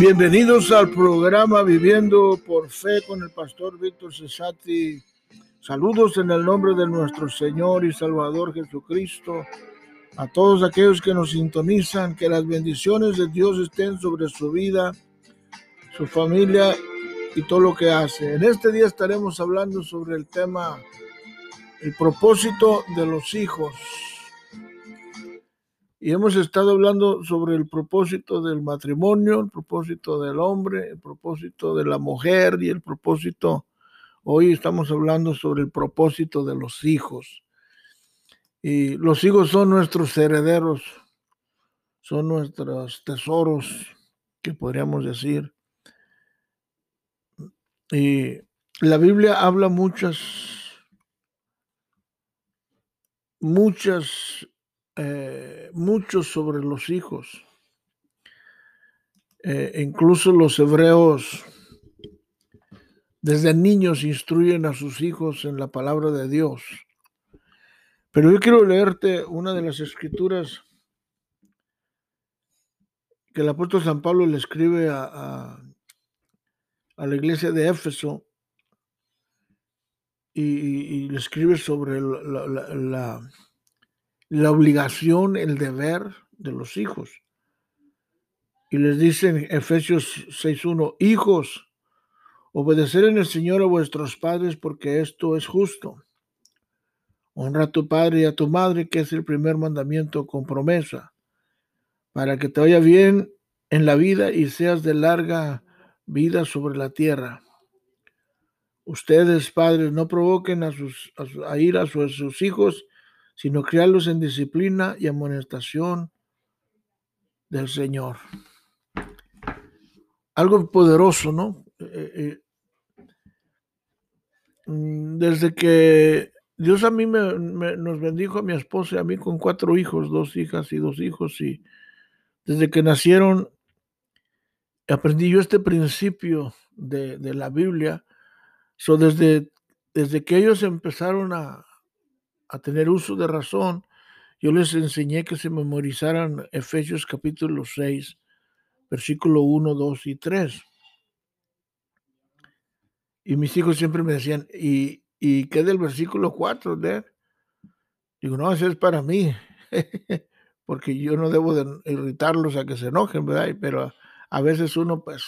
Bienvenidos al programa Viviendo por Fe con el pastor Víctor Cesati. Saludos en el nombre de nuestro Señor y Salvador Jesucristo. A todos aquellos que nos sintonizan, que las bendiciones de Dios estén sobre su vida, su familia y todo lo que hace. En este día estaremos hablando sobre el tema, el propósito de los hijos. Y hemos estado hablando sobre el propósito del matrimonio, el propósito del hombre, el propósito de la mujer y el propósito, hoy estamos hablando sobre el propósito de los hijos. Y los hijos son nuestros herederos, son nuestros tesoros, que podríamos decir. Y la Biblia habla muchas, muchas eh, mucho sobre los hijos. Eh, incluso los hebreos desde niños instruyen a sus hijos en la palabra de Dios. Pero yo quiero leerte una de las escrituras que el apóstol San Pablo le escribe a, a, la iglesia de Éfeso y, le escribe sobre la la obligación, el deber de los hijos. Y les dice en Efesios 6.1, hijos, obedecer en el Señor a vuestros padres porque esto es justo. Honra a tu padre y a tu madre, que es el primer mandamiento con promesa, para que te vaya bien en la vida y seas de larga vida sobre la tierra. Ustedes, padres, no provoquen a, sus, a, ir a sus hijos, sino criarlos en disciplina y amonestación del Señor. Algo poderoso, ¿no? Eh, eh, mm, desde que Dios a mí me, nos bendijo a mi esposa y a mí con cuatro hijos, dos hijas y dos hijos, y desde que nacieron aprendí yo este principio de, la Biblia. So desde, desde que ellos empezaron a, a tener uso de razón, yo les enseñé que se memorizaran Efesios capítulo 6, versículo 1, 2 y 3. Y mis hijos siempre me decían, ¿y, y qué del versículo 4, Dad? Digo, no, ese es para mí, porque yo no debo de irritarlos a que se enojen, ¿verdad? Pero a veces uno pues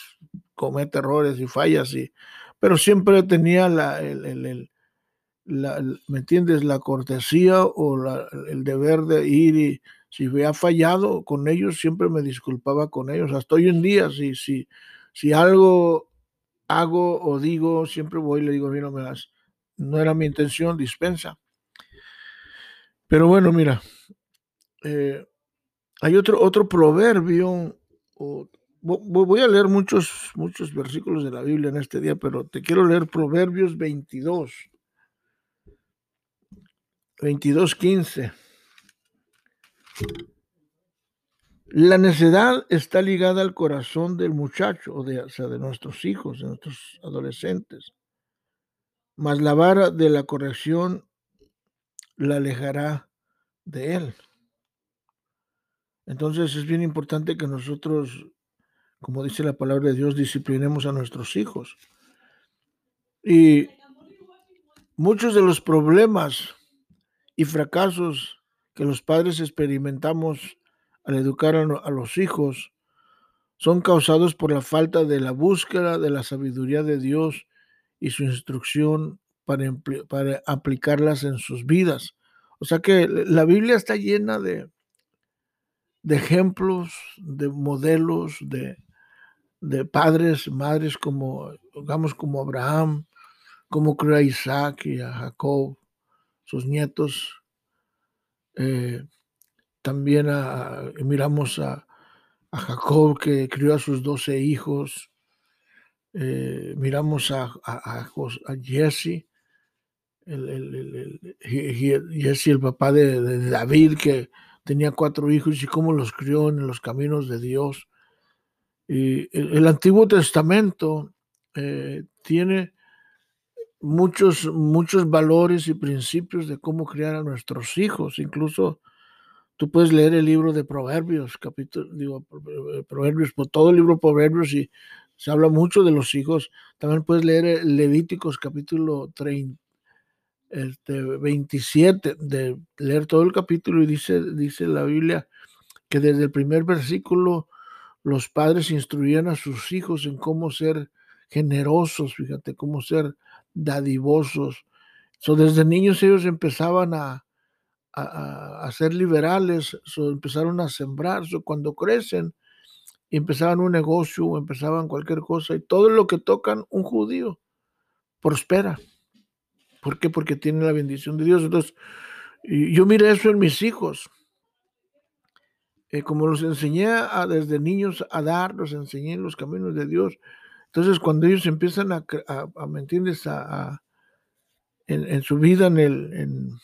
comete errores y fallas, y, pero siempre tenía la, el, ¿me entiendes? La cortesía o el deber de ir y si había fallado con ellos, siempre me disculpaba con ellos. Hasta hoy en día, si, si, si algo hago o digo, siempre voy y le digo, mira, me das, no era mi intención, dispensa. Pero bueno, mira, eh, hay otro, otro proverbio, voy a leer muchos, muchos versículos de la Biblia en este día, pero te quiero leer Proverbios 22. 22.15. La necedad está ligada al corazón del muchacho, o, de, sea, de nuestros hijos, de nuestros adolescentes. Mas la vara de la corrección la alejará de él. Entonces es bien importante que nosotros, como dice la palabra de Dios, disciplinemos a nuestros hijos. Y muchos de los problemas y fracasos que los padres experimentamos al educar a, los hijos son causados por la falta de la búsqueda de la sabiduría de Dios y su instrucción para, para aplicarlas en sus vidas. O sea que la Biblia está llena de, de ejemplos, de modelos, de, de padres, madres como, como Abraham, como crió a Isaac y a Jacob, sus nietos. Eh, también miramos a, Jacob que crió a sus doce hijos. Eh, miramos a, Jesse, el, el, Jesse, el papá de, David, que tenía cuatro hijos y cómo los crió en los caminos de Dios. Y el, Antiguo Testamento eh, tiene muchos, muchos valores y principios de cómo criar a nuestros hijos. Incluso Tú puedes leer el libro de Proverbios, capítulo, digo, Proverbios, por todo el libro de Proverbios y se habla mucho de los hijos. También puedes leer Levíticos, capítulo 30, este, 27, de leer todo el capítulo y dice, dice la Biblia que desde el primer versículo los padres instruían a sus hijos en cómo ser generosos, fíjate, cómo ser dadivosos. So, desde niños ellos empezaban a, a, ser liberales, empezaron a sembrar, cuando crecen, empezaban un negocio, empezaban cualquier cosa, y todo lo que tocan un judío prospera. ¿Por qué? Porque tiene la bendición de Dios. Entonces, yo miré eso en mis hijos. Eh, como los enseñé a, desde niños a dar, los enseñé en los caminos de Dios. Entonces, cuando ellos empiezan a, a, ¿me entiendes? A, en, su vida en, el, en,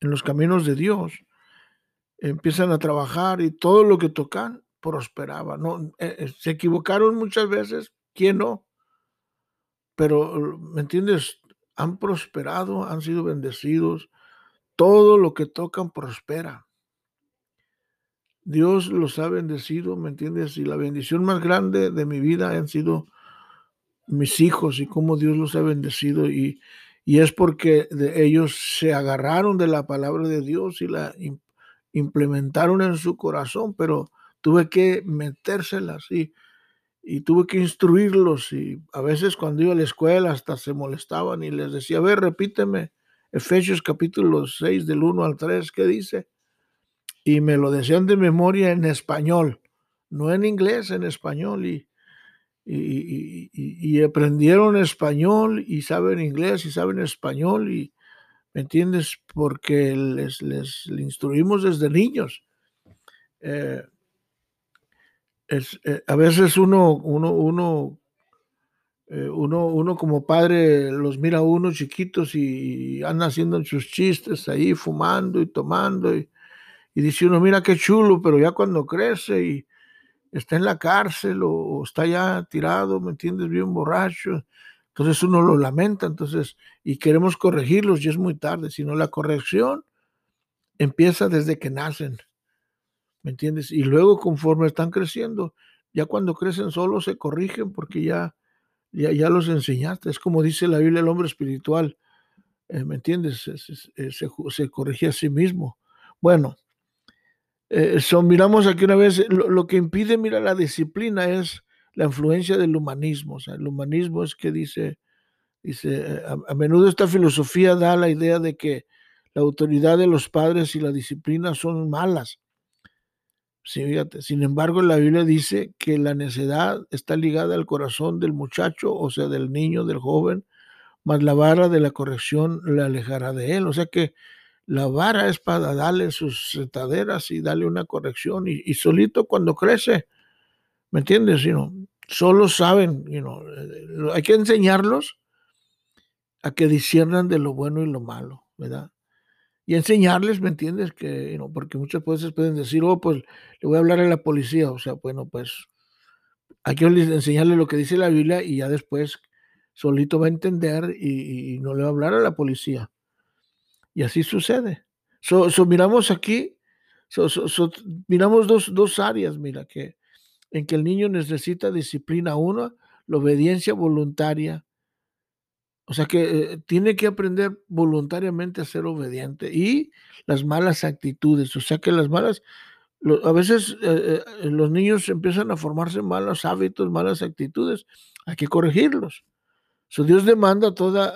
los caminos de Dios, empiezan a trabajar y todo lo que tocan prosperaba. ¿no? Eh, eh, se equivocaron muchas veces, ¿quién no? Pero, ¿me entiendes? Han prosperado, han sido bendecidos, todo lo que tocan prospera. Dios los ha bendecido, ¿me entiendes? Y la bendición más grande de mi vida han sido mis hijos y cómo Dios los ha bendecido y, y es porque de ellos se agarraron de la palabra de Dios y la implementaron en su corazón, pero tuve que metérselas y, y tuve que instruirlos y a veces cuando iba a la escuela hasta se molestaban y les decía, a ver, repíteme Efesios capítulo 6 del 1 al 3, ¿qué dice? Y me lo decían de memoria en español, no en inglés, en español y y, aprendieron español y saben inglés y saben español y, ¿me entiendes? Porque les, les, instruimos desde niños. Eh, eh, a veces uno, uno, uno, eh, uno, uno como padre los mira a uno chiquitos y, anda haciendo sus chistes ahí, fumando y tomando y, y dice uno, mira qué chulo, pero ya cuando crece y está en la cárcel o, está ya tirado, ¿me entiendes? Bien borracho. Entonces uno lo lamenta, entonces, y queremos corregirlos y es muy tarde, sino la corrección empieza desde que nacen, ¿me entiendes? Y luego conforme están creciendo, ya cuando crecen solos se corrigen porque ya, ya, ya los enseñaste. Es como dice la Biblia, el hombre espiritual, eh, ¿me entiendes? Se, se, se corrige a sí mismo. Bueno, eh, miramos aquí una vez, lo, que impide, mira, la disciplina es la influencia del humanismo. O sea, el humanismo es que dice, dice, a, menudo esta filosofía da la idea de que la autoridad de los padres y la disciplina son malas. Sí, fíjate. Sin embargo, la Biblia dice que la necedad está ligada al corazón del muchacho, o sea, del niño, del joven, más la vara de la corrección le alejará de él. O sea que la vara es para darle sus sentaderas y darle una corrección y, solito cuando crece, ¿me entiendes? You solo saben, you eh, hay que enseñarlos a que disciernan de lo bueno y lo malo, ¿verdad? Y enseñarles, ¿me entiendes? Que, porque muchas veces pueden decir, oh, pues le voy a hablar a la policía, o sea, bueno, pues hay que enseñarle lo que dice la Biblia y ya después solito va a entender y no le va a hablar a la policía. Y así sucede. So, miramos aquí, miramos dos, dos, áreas, mira, que en que el niño necesita disciplina. Una, la obediencia voluntaria. O sea que eh, tiene que aprender voluntariamente a ser obediente. Y las malas actitudes. O sea que las malas, a veces eh, eh, los niños empiezan a formarse malos hábitos, malas actitudes. Hay que corregirlos. So, Dios demanda toda,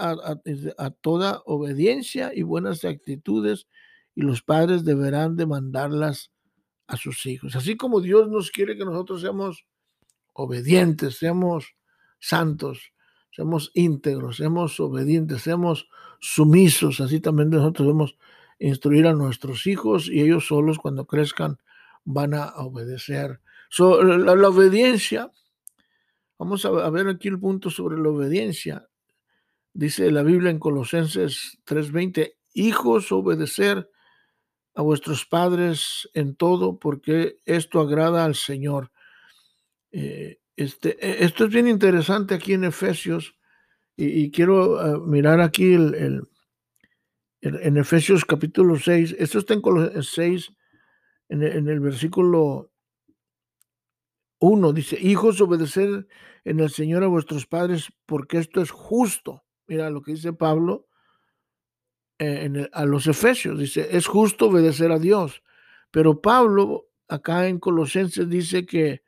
a, toda obediencia y buenas actitudes y los padres deberán demandarlas a sus hijos. Así como Dios nos quiere que nosotros seamos obedientes, seamos santos, seamos íntegros, seamos obedientes, seamos sumisos, así también nosotros debemos instruir a nuestros hijos y ellos solos cuando crezcan van a obedecer. la obediencia Vamos a ver aquí el punto sobre la obediencia. Dice la Biblia en Colosenses 3:20, hijos, obedecer a vuestros padres en todo, porque esto agrada al Señor. Eh, este, e, esto es bien interesante aquí en Efesios, y, quiero ah, mirar aquí el, en Efesios capítulo 6, esto está en Colosenses 6, en el, en el versículo 1 dice, hijos, obedecer en el Señor a vuestros padres, porque esto es justo. Mira lo que dice Pablo eh, en a los Efesios, dice, es justo obedecer a Dios. Pero Pablo, acá en Colosenses, dice que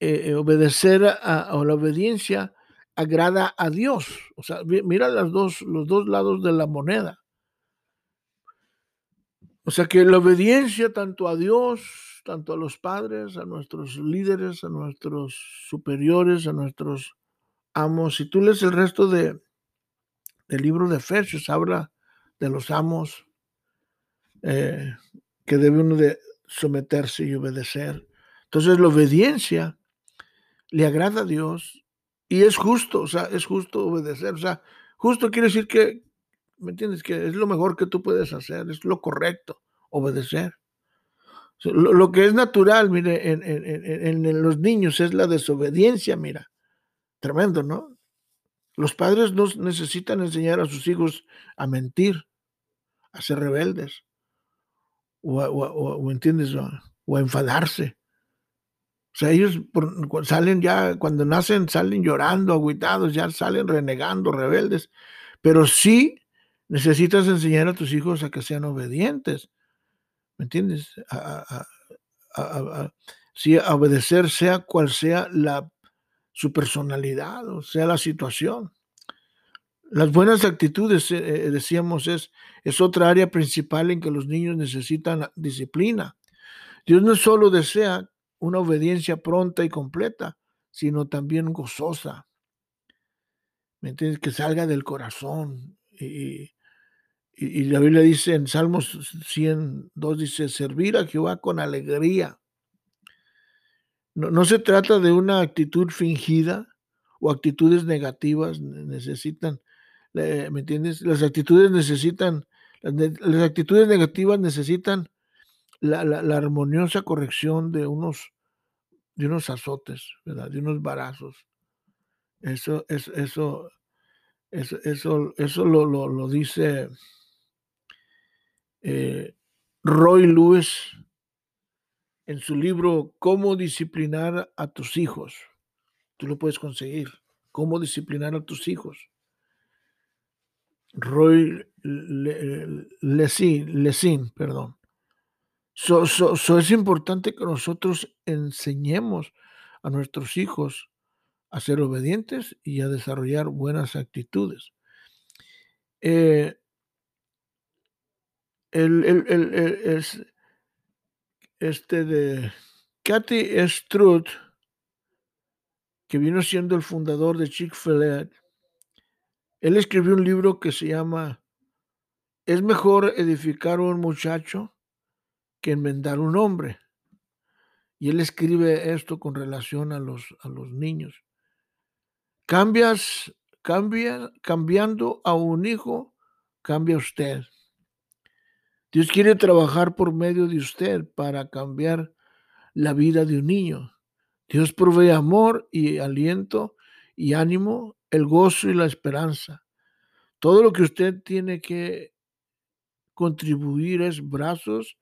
eh, eh, obedecer a, la obediencia agrada a Dios. O sea, mi- mira dos, los dos lados de la moneda. O sea que la obediencia tanto a Dios, tanto a los padres, a nuestros líderes, a nuestros superiores, a nuestros amos. Si tú lees el resto de, del libro de Efesios, habla de los amos eh, que debe uno de someterse y obedecer. Entonces la obediencia le agrada a Dios y es justo, o sea, es justo obedecer. O sea, justo quiere decir que, ¿me entiendes? Que es lo mejor que tú puedes hacer, es lo correcto, obedecer. Lo, que es natural, mire, en, los niños es la desobediencia, mira. Tremendo, ¿no? Los padres no necesitan enseñar a sus hijos a mentir, a ser rebeldes, o, ¿entiendes? O, a- enfadarse. O sea, ellos salen ya, cuando nacen, salen llorando, agüitados, ya salen renegando, rebeldes. Pero sí necesitas enseñar a tus hijos a que sean obedientes. ¿Me entiendes? A, a- sí, obedecer sea cual sea la, su personalidad o sea la situación. Las buenas actitudes, eh, eh, decíamos, es, es otra área principal en que los niños necesitan disciplina. Dios no solo desea una obediencia pronta y completa, sino también gozosa. ¿Me entiendes? Que salga del corazón. Y, y- la Biblia dice en Salmos 102, dice, servir a Jehová con alegría. No, no se trata de una actitud fingida o actitudes negativas, ne- necesitan, ¿me entiendes? Las actitudes necesitan, las, actitudes negativas necesitan la, la- armoniosa corrección de unos, de unos azotes, ¿verdad? De unos barazos. Eso, es, eso, eso, eso, eso lo, lo, lo dice eh, Roy Lewis en su libro Cómo disciplinar a tus hijos. Tú lo puedes conseguir. Cómo disciplinar a tus hijos. Roy Le- Lesin, Lesin, perdón. So- so es importante que nosotros enseñemos a nuestros hijos a ser obedientes y a desarrollar buenas actitudes. Eh, el, el- el- el- es, este de Kathy Strutt, que vino siendo el fundador de Chick-fil-A, él escribió un libro que se llama Es mejor edificar un muchacho que enmendar un hombre. Y él escribe esto con relación a los, a los niños. Cambias, cambia, cambiando a un hijo, cambia usted. Dios quiere trabajar por medio de usted para cambiar la vida de un niño. Dios provee amor y aliento y ánimo, el gozo y la esperanza. Todo lo que usted tiene que contribuir es brazos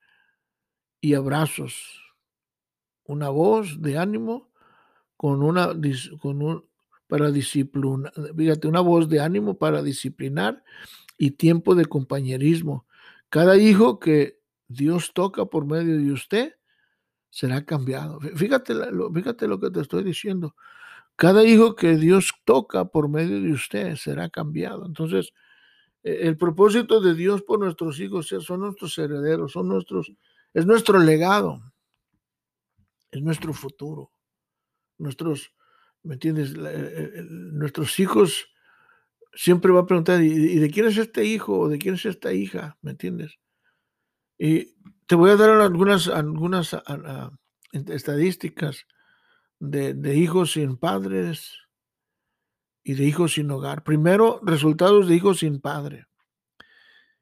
y abrazos. Una voz de ánimo con una para disciplinar, una voz de ánimo para disciplinar y tiempo de compañerismo. Cada hijo que Dios toca por medio de usted será cambiado. Fí- Fíjate, fíjate lo que te estoy diciendo. Cada hijo que Dios toca por medio de usted será cambiado. Entonces, eh, el propósito de Dios por nuestros hijos son nuestros herederos, son nuestros, es nuestro legado, es nuestro futuro. Nuestros, ¿me entiendes? Eh, eh, nuestros hijos siempre va a preguntar, ¿y, de quién es este hijo o de quién es esta hija? ¿Me entiendes? Y te voy a dar algunas, estadísticas de, de hijos sin padres y de hijos sin hogar. Primero, resultados de hijos sin padre.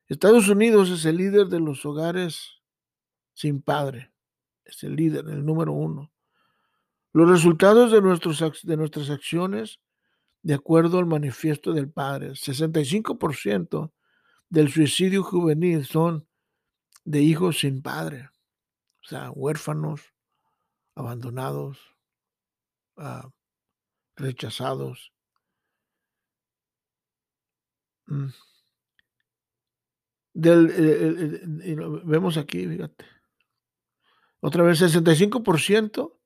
Estados Unidos es el líder de los hogares sin padre. Es el líder, el número uno. Los resultados de, nuestros, de nuestras acciones, de acuerdo al manifiesto del padre, 65% del suicidio juvenil son de hijos sin padre. sea, huérfanos, abandonados, uh, rechazados. Mm. Del, eh, eh, vemos aquí, fíjate. Otra vez, 65%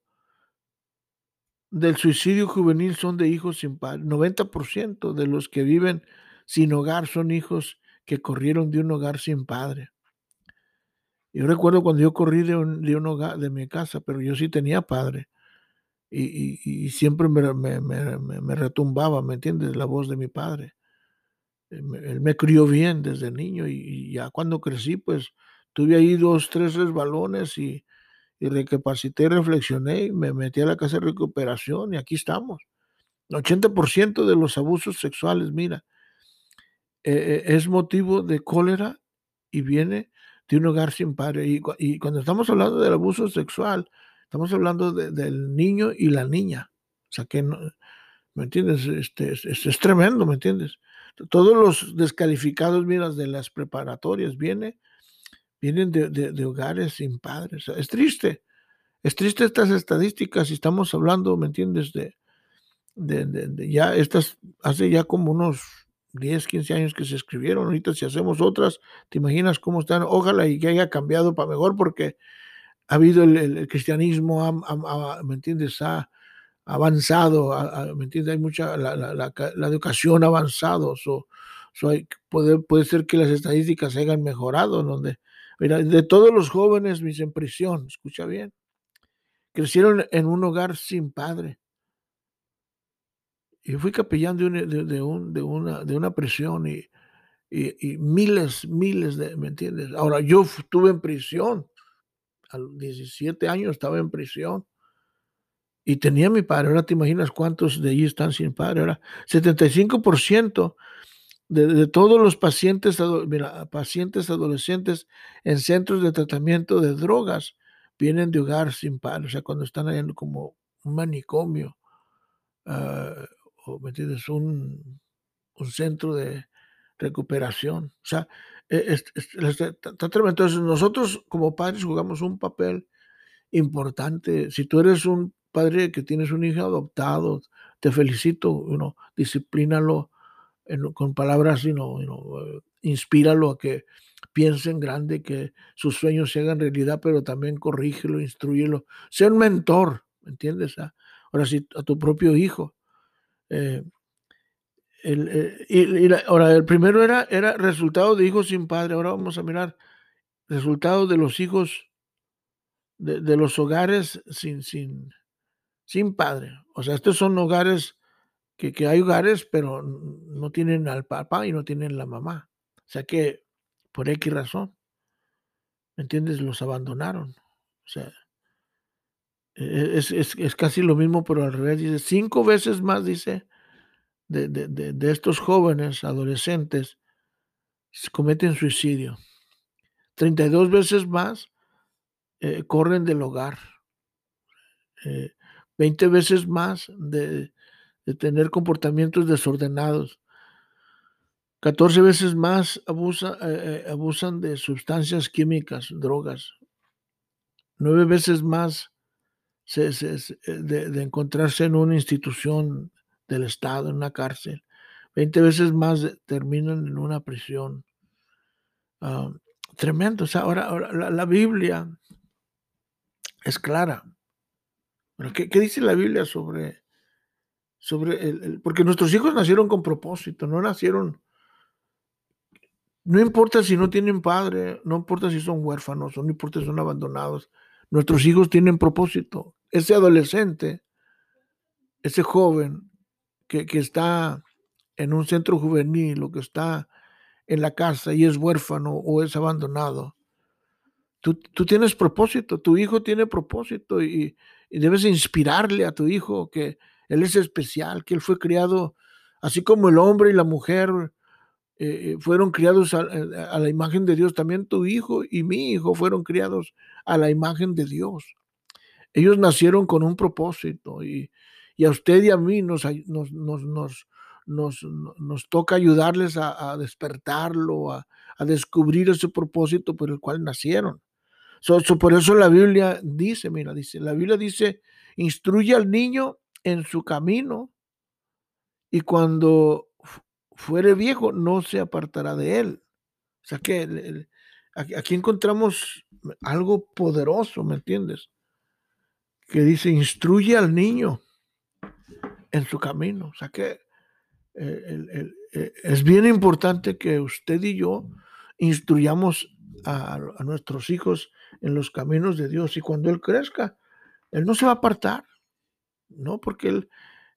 del suicidio juvenil son de hijos sin padre. 90% de los que viven sin hogar son hijos que corrieron de un hogar sin padre. Yo recuerdo cuando yo corrí de un, de un hogar, de mi casa, pero yo sí tenía padre. Y, y, siempre me, me, me, me, retumbaba, ¿me entiendes? La voz de mi padre. Él me crió bien desde niño y, ya cuando crecí, pues tuve ahí dos, tres resbalones y, y recapacité, reflexioné y me metí a la casa de recuperación y aquí estamos. El 80% de los abusos sexuales, mira, eh, eh, es motivo de cólera y viene de un hogar sin padre. Y, cuando estamos hablando del abuso sexual, estamos hablando del niño y la niña. O sea que, ¿me entiendes? Este, es, tremendo, ¿me entiendes? Todos los descalificados, miras, de las preparatorias viene, vienen de, hogares sin padres. Es triste. Es triste estas estadísticas y estamos hablando, ¿me entiendes? De, de, ya estas, hace ya como unos 10, 15 años que se escribieron. Ahorita si hacemos otras, te imaginas cómo están. Ojalá y que haya cambiado para mejor porque ha habido el, cristianismo, ¿me entiendes? Ha avanzado, ¿me entiendes? Hay mucha, la, la, la, educación ha avanzado. So, puede, puede ser que las estadísticas hayan mejorado. Donde, mira, de todos los jóvenes, mis en prisión, escucha bien, crecieron en un hogar sin padre y fui capellán de, de, un, de, una, de una prisión y, y, miles, miles de, ¿me entiendes? Ahora, yo estuve en prisión, a los 17 años estaba en prisión y tenía mi padre. Ahora te imaginas cuántos de allí están sin padre. Ahora, 75% de, todos los pacientes, pacientes adolescentes en centros de tratamiento de drogas vienen de hogar sin padre, o sea, cuando están ahí como un manicomio. Uh, ¿me entiendes? Un, un centro de recuperación. O sea, e, está. Entonces, nosotros como padres jugamos un papel importante. Si tú eres un padre que tienes un hijo adoptado, te felicito, uno, disciplínalo con palabras, you inspíralo a que piense en grande, que sus sueños se hagan realidad, pero también corrígelo, instruyelo. Sea un mentor, ¿me entiendes? Ah, ahora sí, a tu propio hijo. Eh, el, eh, ahora, el primero era, era resultado de hijos sin padre. Ahora vamos a mirar resultado de los hijos de, de, los hogares sin, sin, sin padre. O sea, estos son hogares que, hay hogares, pero no tienen al papá y no tienen la mamá. O sea que por X razón, ¿me entiendes? Los abandonaron. O sea, e, es, es, es, casi lo mismo, pero al revés. Dice, cinco veces más, dice, de, de, de, de estos jóvenes, adolescentes, cometen suicidio. 32 veces más eh, corren del hogar. Eh, 20 veces más de, de, tener comportamientos desordenados. 14 veces más eh, eh, abusan de sustancias químicas, drogas. 9 veces más se, se, eh, de, encontrarse en una institución del Estado, en una cárcel. Veinte veces más terminan en una prisión. Uh, tremendo. O sea, ahora, la, Biblia es clara. ¿Qué, ¿Qué, dice la Biblia sobre, sobre el, Porque nuestros hijos nacieron con propósito, no nacieron... No importa si no tienen padre, no importa si son huérfanos, no importa si son abandonados, Nuestros hijos tienen propósito. Ese adolescente, ese joven que, que está en un centro juvenil o que está en la casa y es huérfano o es abandonado, tú, tú tienes propósito, tu hijo tiene propósito y, debes inspirarle a tu hijo que él es especial, que él fue criado así como el hombre y la mujer eh, eh, fueron criados a, eh, a, la imagen de Dios, también tu hijo y mi hijo fueron criados a la imagen de Dios. Ellos nacieron con un propósito y, a usted y a mí nos, toca ayudarles a, despertarlo, a, descubrir ese propósito por el cual nacieron. O por eso la Biblia dice, mira, dice, la Biblia dice, instruye al niño en su camino y cuando fuere viejo no se apartará de él. O sea que aquí encontramos algo poderoso, ¿me entiendes? Que dice, instruye al niño en su camino. O sea que eh, eh, es bien importante que usted y yo instruyamos a, nuestros hijos en los caminos de Dios y cuando Él crezca, Él no se va a apartar, ¿no? Porque Él,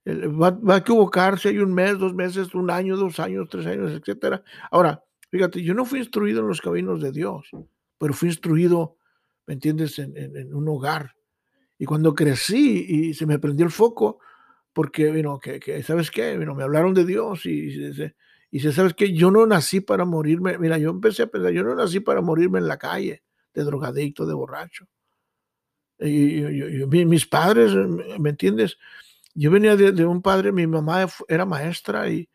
va, va, a equivocarse, hay un mes, dos meses, un año, dos años, tres años, etcétera. Ahora, fíjate, yo no fui instruido en los caminos de Dios, pero fui instruido, ¿me entiendes?, en, un hogar. Y cuando crecí y se me prendió el foco, porque, bueno, que, ¿sabes qué? Bueno, me hablaron de Dios y, y, y, ¿sabes qué? Yo no nací para morirme. Mira, yo empecé a pensar, yo no nací para morirme en la calle, de drogadicto, de borracho. Y, mis padres, ¿me entiendes? Yo venía de, un padre, mi mamá era maestra y,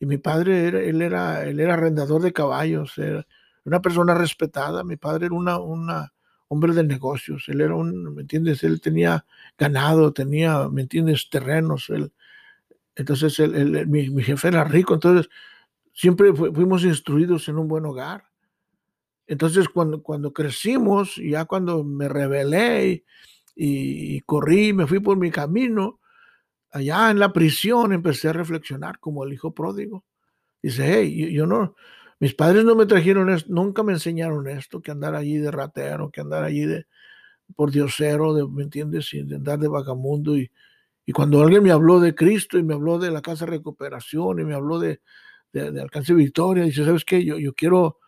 mi padre, era, él, era, él era arrendador de caballos, era una persona respetada. Mi padre era una, una, hombre de negocios, él era un, ¿me entiendes? Él tenía ganado, tenía, ¿me entiendes? Terrenos, él, entonces él, mi, jefe era rico, entonces siempre fuimos instruidos en un buen hogar. Entonces cuando, cuando crecimos, ya cuando me rebelé y, y corrí, me fui por mi camino, allá en la prisión empecé a reflexionar como el hijo pródigo. Dice, hey, yo no, mis padres no me trajeron esto, nunca me enseñaron esto, que andar allí de ratero, que andar allí de por diosero, de, ¿me entiendes? Y de andar de vagamundo. Y, y cuando alguien me habló de Cristo y me habló de la casa de recuperación y me habló de, de, alcance victoria, dice, ¿sabes qué? Yo, yo quiero,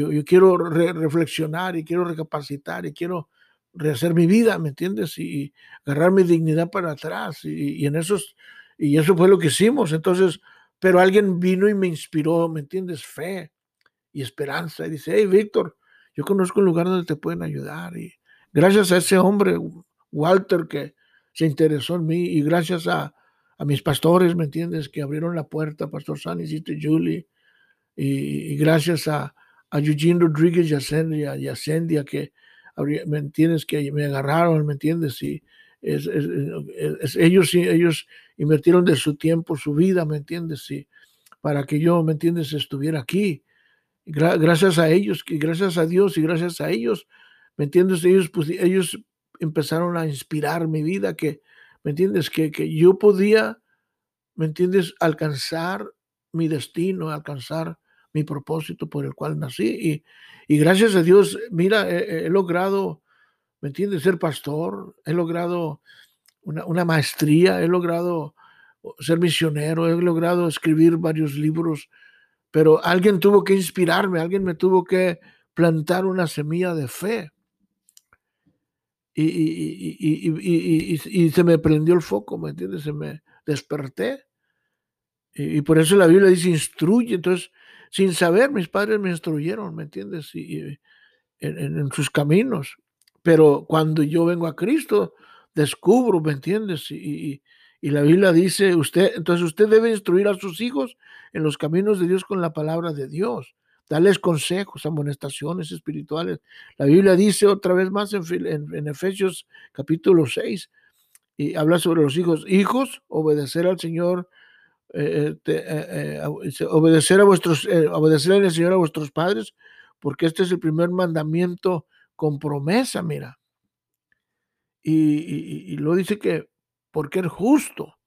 yo, yo quiero reflexionar y quiero recapacitar y quiero rehacer mi vida, ¿me entiendes? Y, agarrar mi dignidad para atrás. Y, y en esos, y eso fue lo que hicimos. Entonces, pero alguien vino y me inspiró, ¿me entiendes? Fe y esperanza. Y dice, hey, Víctor, yo conozco un lugar donde te pueden ayudar. Y gracias a ese hombre, Walter, que se interesó en mí, y gracias a, a mis pastores, ¿me entiendes? Que abrieron la puerta, Pastor San y Julie, y, gracias a, a Eugene Rodríguez y a Ascendia, que, ¿me entiendes? Que me agarraron, ¿me entiendes? Y es, ellos, ellos invirtieron de su tiempo, su vida, ¿me entiendes? Y para que yo, ¿me entiendes?, estuviera aquí gracias a ellos, y gracias a Dios y gracias a ellos, ¿me entiendes? Ellos, pues, ellos empezaron a inspirar mi vida, que, ¿me entiendes? Que, que yo podía, ¿me entiendes? Alcanzar mi destino, alcanzar mi propósito por el cual nací. Y, y gracias a Dios, mira, he, logrado, ¿me entiendes? Ser pastor, he logrado una, una, maestría, he logrado ser misionero, he logrado escribir varios libros pero alguien tuvo que inspirarme, alguien me tuvo que plantar una semilla de fe. Y, y, se me prendió el foco, ¿me entiendes? Se me desperté. Y, por eso la Biblia dice instruye. Entonces, sin saber, mis padres me instruyeron, ¿me entiendes? Y, en, en, sus caminos. Pero cuando yo vengo a Cristo, descubro, ¿me entiendes? Y, la Biblia dice, usted, entonces usted debe instruir a sus hijos en los caminos de Dios con la palabra de Dios, darles consejos, amonestaciones espirituales. La Biblia dice otra vez más en, Efesios capítulo 6, y habla sobre los hijos. Hijos, obedecer al Señor, eh, eh, eh, obedecer a vuestros, obedecer al Señor a vuestros padres, porque este es el primer mandamiento con promesa, mira. Y, y, lo dice que porque es justo.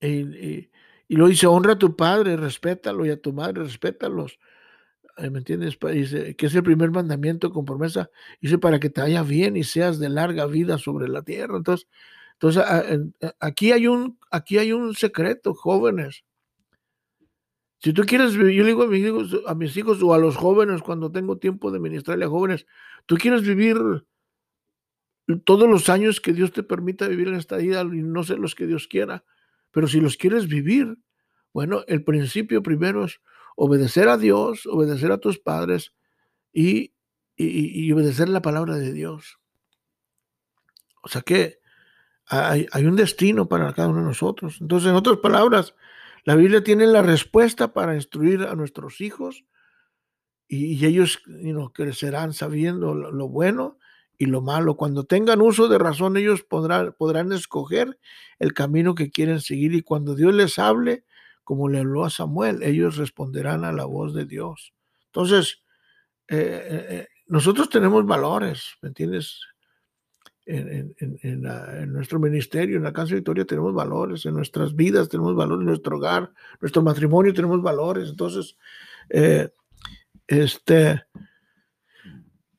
Y, lo dice, honra a tu padre, respétalo y a tu madre, respétalos. ¿Me entiendes? Dice que es el primer mandamiento con promesa. Dice para que te vaya bien y seas de larga vida sobre la tierra. Entonces, entonces aquí, hay un, aquí hay un secreto, jóvenes. Si tú quieres yo le digo a mis hijos, a mis hijos o a los jóvenes cuando tengo tiempo de ministrarle a jóvenes, tú quieres vivir todos los años que Dios te permita vivir en esta vida y no sé los que Dios quiera, pero si los quieres vivir, bueno, el principio primero es obedecer a Dios, obedecer a tus padres y, y, obedecer la palabra de Dios. O sea que hay, un destino para cada uno de nosotros. Entonces, en otras palabras, la Biblia tiene la respuesta para instruir a nuestros hijos y, ellos crecerán sabiendo lo, bueno y lo malo. Cuando tengan uso de razón, ellos podrán, podrán escoger el camino que quieren seguir y cuando Dios les hable, como le habló a Samuel, ellos responderán a la voz de Dios. Entonces, eh, eh, eh, nosotros tenemos valores, ¿me entiendes? En, nuestro ministerio, en la Casa Victoria tenemos valores, en nuestras vidas tenemos valores, en nuestro hogar, nuestro matrimonio tenemos valores. Entonces, este,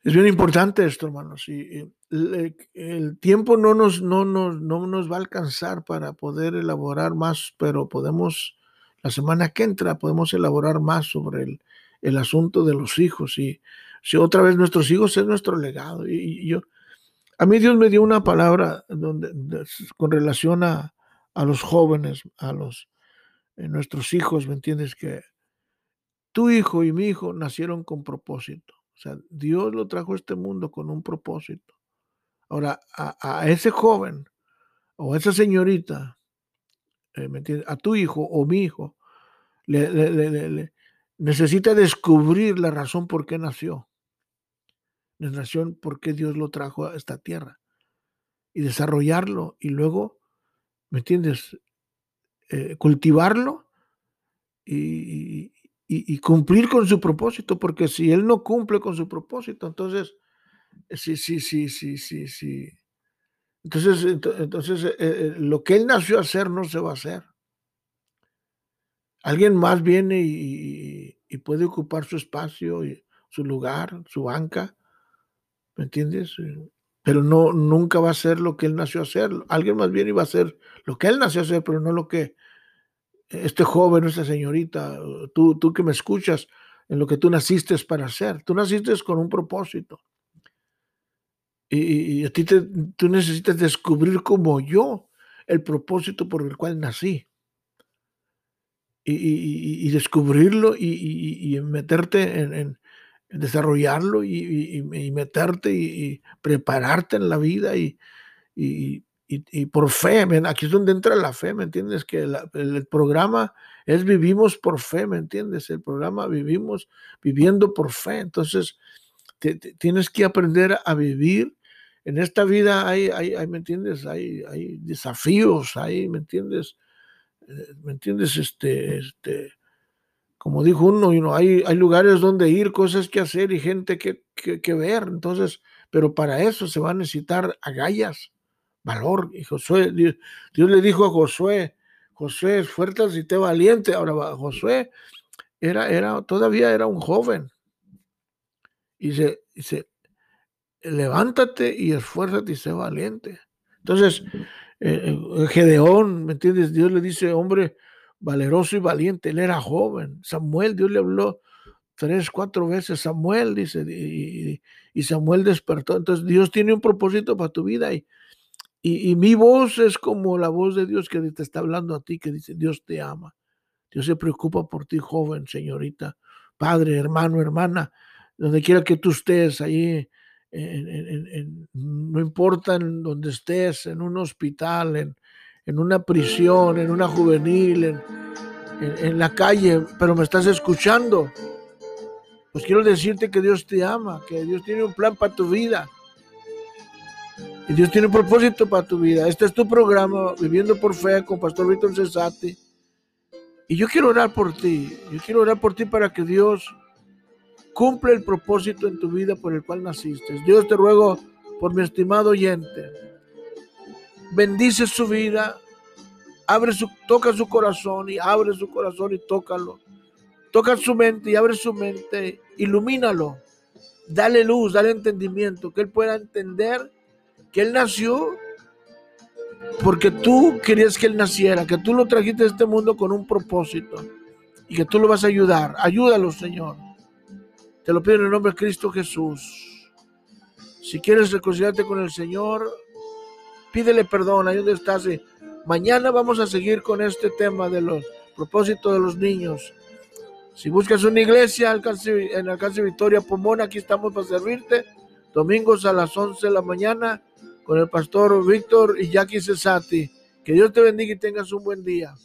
es bien importante esto, hermanos. Y, el, tiempo no nos, no, nos, no nos va a alcanzar para poder elaborar más, pero podemos, la semana que entra, podemos elaborar más sobre el, el asunto de los hijos. Y si otra vez nuestros hijos es nuestro legado. Y, yo, a mí Dios me dio una palabra donde, con relación a, a los jóvenes, a los eh, nuestros hijos, ¿me entiendes? Que tu hijo y mi hijo nacieron con propósito. O sea, Dios lo trajo a este mundo con un propósito. Ahora, a, ese joven o a esa señorita, eh, ¿me entiendes? A tu hijo o mi hijo, le, necesita descubrir la razón por qué nació. La razón por qué Dios lo trajo a esta tierra. Y desarrollarlo y luego, ¿me entiendes? Eh, cultivarlo y, y, cumplir con su propósito, porque si él no cumple con su propósito, entonces, sí, sí, sí, sí, sí, sí. Entonces, entonces eh, eh, lo que él nació a hacer no se va a hacer. Alguien más viene y, y puede ocupar su espacio, y su lugar, su banca, ¿me entiendes? Pero no, nunca va a ser lo que él nació a hacer. Alguien más viene y va a hacer lo que él nació a hacer, pero no lo que este joven, esta señorita, tú, tú que me escuchas, en lo que tú naciste para hacer. Tú naciste con un propósito. Y, a ti te, tú necesitas descubrir como yo el propósito por el cual nací. Y, descubrirlo y, meterte en desarrollarlo y, meterte y, prepararte en la vida y, por fe, aquí es donde entra la fe, ¿me entiendes? Que el, programa es vivimos por fe, ¿me entiendes? El programa vivimos viviendo por fe. Entonces, tienes que aprender a vivir. En esta vida hay, hay, ¿me entiendes? Hay, hay desafíos, hay, ¿me entiendes? Eh, ¿Me entiendes? Este, este, como dijo uno, hay, hay lugares donde ir, cosas que hacer y gente que, que, que ver. Entonces, pero para eso se va a necesitar agallas valor. Y Josué, Dios, le dijo a Josué, Josué, esfuérzate y te valiente. Ahora, Josué era, era, todavía era un joven. Y se, levántate y esfuérzate y sé valiente. Entonces, eh, eh, Gedeón, ¿me entiendes? Dios le dice, hombre valeroso y valiente, él era joven. Samuel, Dios le habló tres, cuatro veces, Samuel, dice, y, Samuel despertó. Entonces, Dios tiene un propósito para tu vida y, y, mi voz es como la voz de Dios que te está hablando a ti, que dice, Dios te ama. Dios se preocupa por ti, joven, señorita, padre, hermano, hermana, donde quiera que tú estés, ahí, no importa en donde estés, en un hospital, en, en una prisión, en una juvenil, en, en, la calle, pero me estás escuchando. Pues quiero decirte que Dios te ama, que Dios tiene un plan para tu vida y Dios tiene un propósito para tu vida. Este es tu programa, Viviendo por Fe, con Pastor Víctor Cesati. Y yo quiero orar por ti. Yo quiero orar por ti para que Dios cumpla el propósito en tu vida por el cual naciste. Dios te ruego por mi estimado oyente. Bendice su vida. Abre su, toca su corazón y abre su corazón y tócalo. Toca su mente y abre su mente. Ilumínalo. Dale luz, dale entendimiento, que él pueda entender que Él nació porque tú querías que Él naciera, que tú lo trajiste a este mundo con un propósito y que tú lo vas a ayudar. Ayúdalo, Señor. Te lo pido en el nombre de Cristo Jesús. Si quieres reconciliarte con el Señor, pídele perdón, ahí donde estás. Mañana vamos a seguir con este tema de los propósitos de los niños. Si buscas una iglesia en Alcance Victoria Pomona, aquí estamos para servirte. Domingos a las 11 de la mañana con el pastor Víctor y Jackie Cesati. Que Dios te bendiga y tengas un buen día.